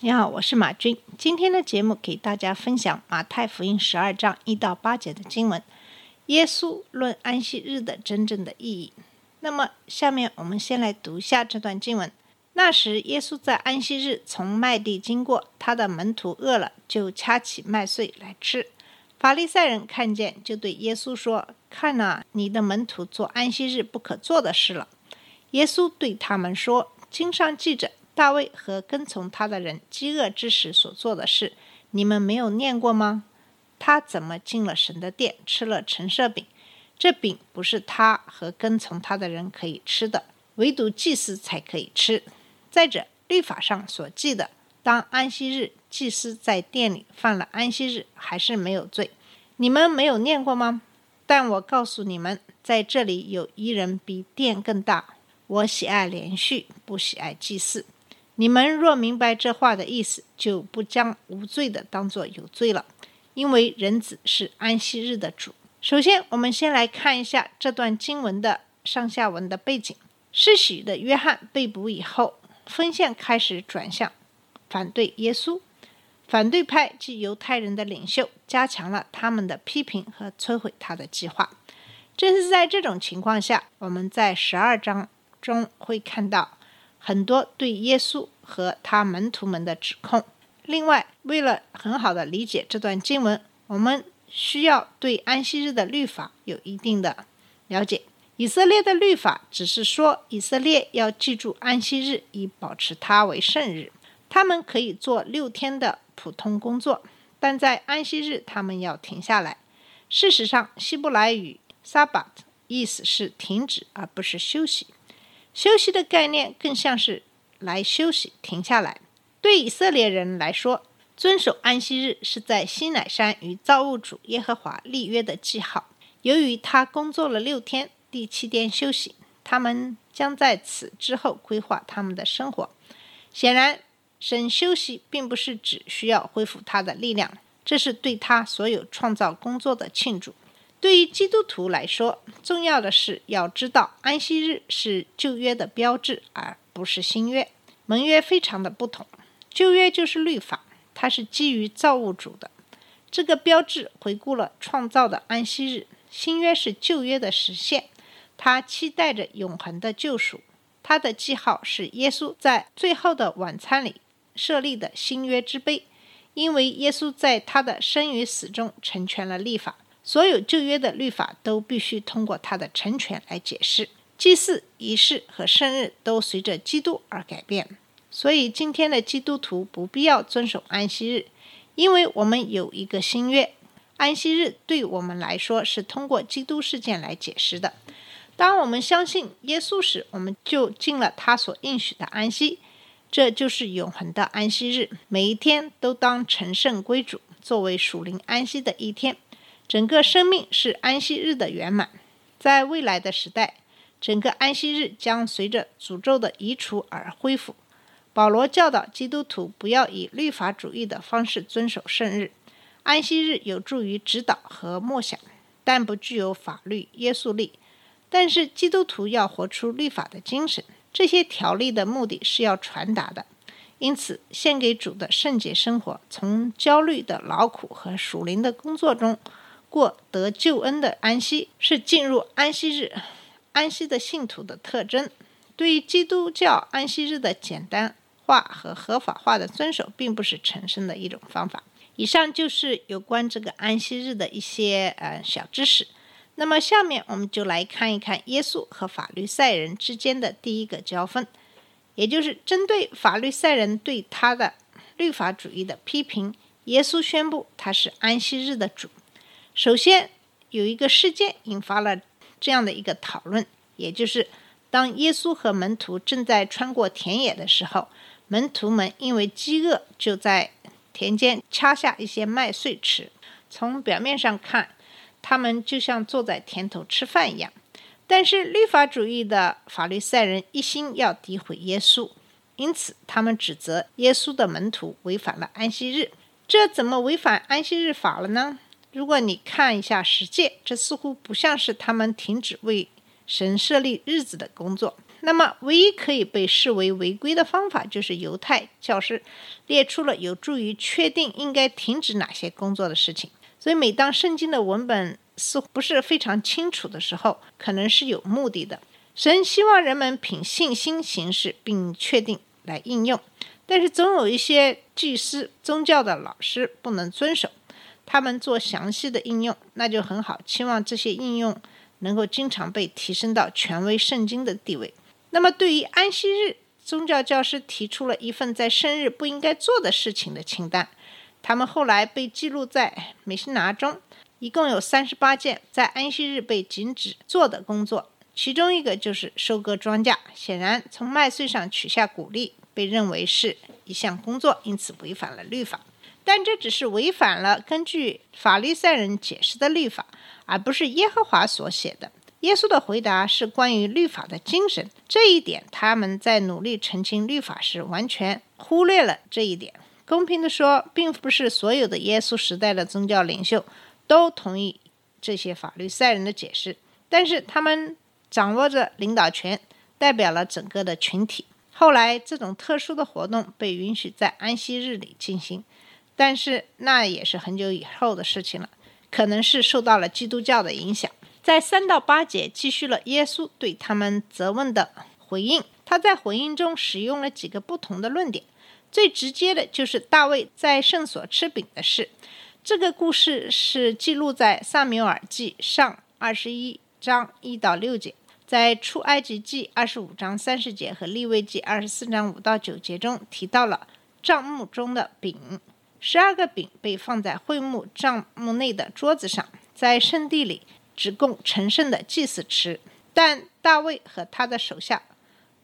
你好，我是马军。今天的节目给大家分享马太福音十二章一到八节的经文，耶稣论安息日的真正的意义。那么，下面我们先来读一下这段经文。那时，耶稣在安息日从麦地经过，他的门徒饿了，就掐起麦穗来吃。法利赛人看见，就对耶稣说：“看呐、你的门徒做安息日不可做的事了。”耶稣对他们说：“经上记着大卫和跟从他的人饥饿之时所做的事，你们没有念过吗？他怎么进了神的殿，吃了陈设饼？这饼不是他和跟从他的人可以吃的，唯独祭司才可以吃。再者，律法上所记的，当安息日祭司在殿里犯了安息日，还是没有罪。你们没有念过吗？但我告诉你们，在这里有一人比殿更大。我喜爱连续，不喜爱祭祀。你们若明白这话的意思，就不将无罪的当作有罪了，因为人子是安息日的主。首先，我们先来看一下这段经文的上下文的背景。施洗的约翰被捕以后，锋线开始转向反对耶稣。反对派及犹太人的领袖加强了他们的批评和摧毁他的计划。正是在这种情况下，我们在十二章中会看到很多对耶稣和他门徒们的指控。另外，为了很好的理解这段经文，我们需要对安息日的律法有一定的了解。以色列的律法只是说，以色列要记住安息日，以保持它为圣日。他们可以做六天的普通工作，但在安息日他们要停下来。事实上，希伯来语 “sabbat” 意思是停止，而不是休息。休息的概念更像是来休息、停下来。对以色列人来说，遵守安息日是在西乃山与造物主耶和华立约的记号。由于他工作了六天，第七天休息，他们将在此之后规划他们的生活。显然，神休息并不是只需要恢复他的力量，这是对他所有创造工作的庆祝。对于基督徒来说，重要的是要知道安息日是旧约的标志，而不是新约。盟约非常的不同，旧约就是律法，它是基于造物主的。这个标志回顾了创造的安息日，新约是旧约的实现，它期待着永恒的救赎。它的记号是耶稣在最后的晚餐里设立的新约之杯，因为耶稣在他的生与死中成全了立法。所有旧约的律法都必须通过他的成全来解释。祭祀仪式和生日都随着基督而改变，所以今天的基督徒不必要遵守安息日，因为我们有一个新约。安息日对我们来说是通过基督事件来解释的。当我们相信耶稣时，我们就进了他所应许的安息，这就是永恒的安息日。每一天都当成圣归主，作为属灵安息的一天。整个生命是安息日的圆满。在未来的时代，整个安息日将随着诅咒的移除而恢复。保罗教导基督徒不要以律法主义的方式遵守圣日。安息日有助于指导和默想，但不具有法律约束力。但是基督徒要活出律法的精神，这些条例的目的是要传达的。因此，献给主的圣洁生活，从焦虑的劳苦和属灵的工作中过得救恩的安息，是进入安息日安息的信徒的特征。对于基督教安息日的简单化和合法化的遵守，并不是成圣的一种方法。以上就是有关这个安息日的一些呃小知识。那么下面我们就来看一看耶稣和法律赛人之间的第一个交锋，也就是针对法律赛人对他的律法主义的批评，耶稣宣布他是安息日的主。首先有一个事件引发了这样的一个讨论，也就是当耶稣和门徒正在穿过田野的时候，门徒们因为饥饿就在田间掐下一些麦穗吃。从表面上看，他们就像坐在田头吃饭一样。但是律法主义的法律赛人一心要诋毁耶稣，因此他们指责耶稣的门徒违反了安息日。这怎么违反安息日法了呢？如果你看一下实践，这似乎不像是他们停止为神设立日子的工作。那么，唯一可以被视为违规的方法，就是犹太教师列出了有助于确定应该停止哪些工作的事情。所以，每当圣经的文本似乎不是非常清楚的时候，可能是有目的的。神希望人们凭信心行事，并确定来应用。但是，总有一些祭司、宗教的老师不能遵守，他们做详细的应用，那就很好，期望这些应用能够经常被提升到权威圣经的地位。那么，对于安息日，宗教教师提出了一份在生日不应该做的事情的清单。他们后来被记录在美西拿中，一共有三十八件在安息日被禁止做的工作。其中一个就是收割庄稼。显然，从麦穗上取下谷粒被认为是一项工作，因此违反了律法。但这只是违反了根据法利赛人解释的律法，而不是耶和华所写的。耶稣的回答是关于律法的精神，这一点他们在努力澄清律法时完全忽略了这一点。公平地说，并不是所有的耶稣时代的宗教领袖都同意这些法律赛人的解释，但是他们掌握着领导权，代表了整个的群体。后来，这种特殊的活动被允许在安息日里进行，但是那也是很久以后的事情了，可能是受到了基督教的影响。在三到八节继续了耶稣对他们责问的回应。他在回应中使用了几个不同的论点，最直接的就是大卫在圣所吃饼的事。这个故事是记录在撒缪尔记上二十一章一到六节，在出埃及记二十五章三十节和利未记二十四章五到九节中提到了帐幕中的饼。十二个饼被放在会幕帐幕内的桌子上，在圣地里。只供陈胜的祭司吃，但大卫和他的手下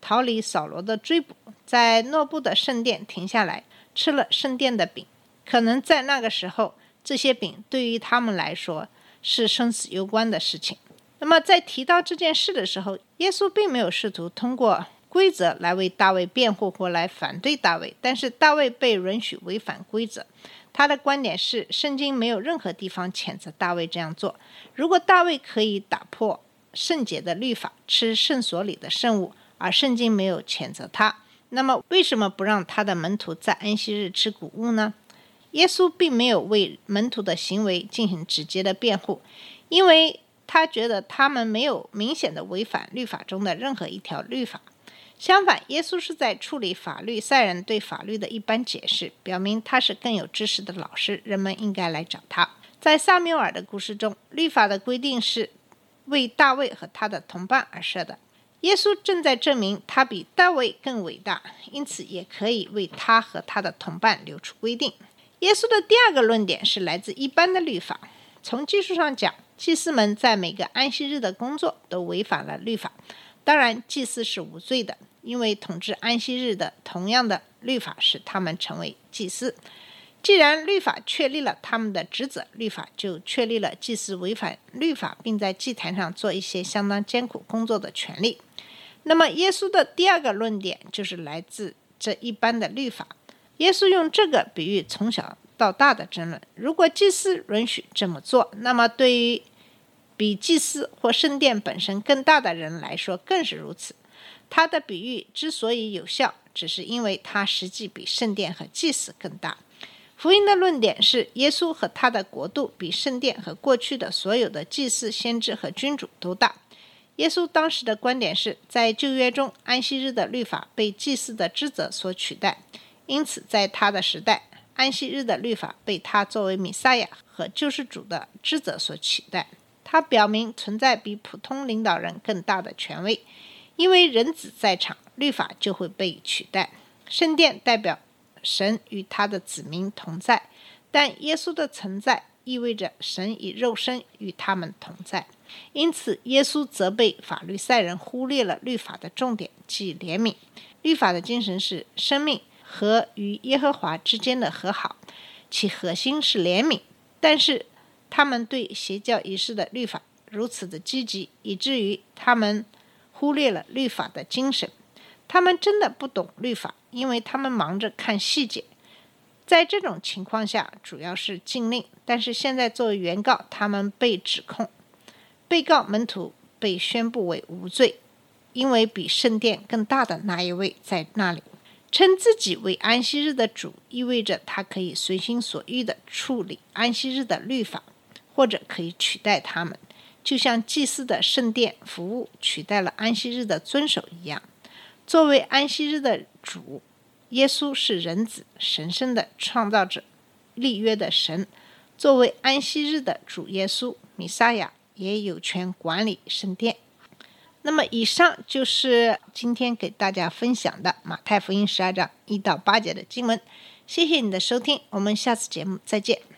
逃离扫罗的追捕，在诺布的圣殿停下来吃了圣殿的饼。可能在那个时候，这些饼对于他们来说是生死攸关的事情。那么，在提到这件事的时候，耶稣并没有试图通过规则来为大卫辩护或来反对大卫，但是大卫被允许违反规则。他的观点是，圣经没有任何地方谴责大卫这样做。如果大卫可以打破圣洁的律法，吃圣所里的圣物，而圣经没有谴责他，那么为什么不让他的门徒在安息日吃谷物呢？耶稣并没有为门徒的行为进行直接的辩护，因为他觉得他们没有明显的违反律法中的任何一条律法。相反，耶稣是在处理法律赛人对法律的一般解释，表明他是更有知识的老师，人们应该来找他。在萨缪尔的故事中，律法的规定是为大卫和他的同伴而设的。耶稣正在证明他比大卫更伟大，因此也可以为他和他的同伴留出规定。耶稣的第二个论点是来自一般的律法。从技术上讲，祭司们在每个安息日的工作都违反了律法。当然，祭司是无罪的。因为统治安息日的同样的律法使他们成为祭司。既然律法确立了他们的职责，律法就确立了祭司违反律法并在祭坛上做一些相当艰苦工作的权利。那么，耶稣的第二个论点就是来自这一般的律法。耶稣用这个比喻从小到大的争论：如果祭司允许这么做，那么对于比祭司或圣殿本身更大的人来说，更是如此。他的比喻之所以有效，只是因为他实际比圣殿和祭司更大。福音的论点是，耶稣和他的国度比圣殿和过去的所有的祭司、先知和君主都大。耶稣当时的观点是，在旧约中，安息日的律法被祭司的职责所取代，因此在他的时代，安息日的律法被他作为弥赛亚和救世主的职责所取代。他表明存在比普通领导人更大的权威。因为人子在场，律法就会被取代。圣殿代表神与他的子民同在，但耶稣的存在意味着神以肉身与他们同在。因此，耶稣责备法律赛人忽略了律法的重点，即怜悯。律法的精神是生命和与耶和华之间的和好，其核心是怜悯。但是他们对邪教仪式的律法如此的积极，以至于他们忽略了律法的精神。他们真的不懂律法，因为他们忙着看细节。在这种情况下，主要是禁令。但是现在作为原告，他们被指控，被告门徒被宣布为无罪，因为比圣殿更大的那一位在那里。称自己为安息日的主，意味着他可以随心所欲地处理安息日的律法，或者可以取代他们，就像祭祀的圣殿服务取代了安息日的遵守一样。作为安息日的主。耶稣是人子，神圣的创造者，立约的神。作为安息日的主耶稣，弥撒亚也有权管理圣殿。那么，以上就是今天给大家分享的马太福音十二章一到八节的经文。谢谢你的收听，我们下次节目再见。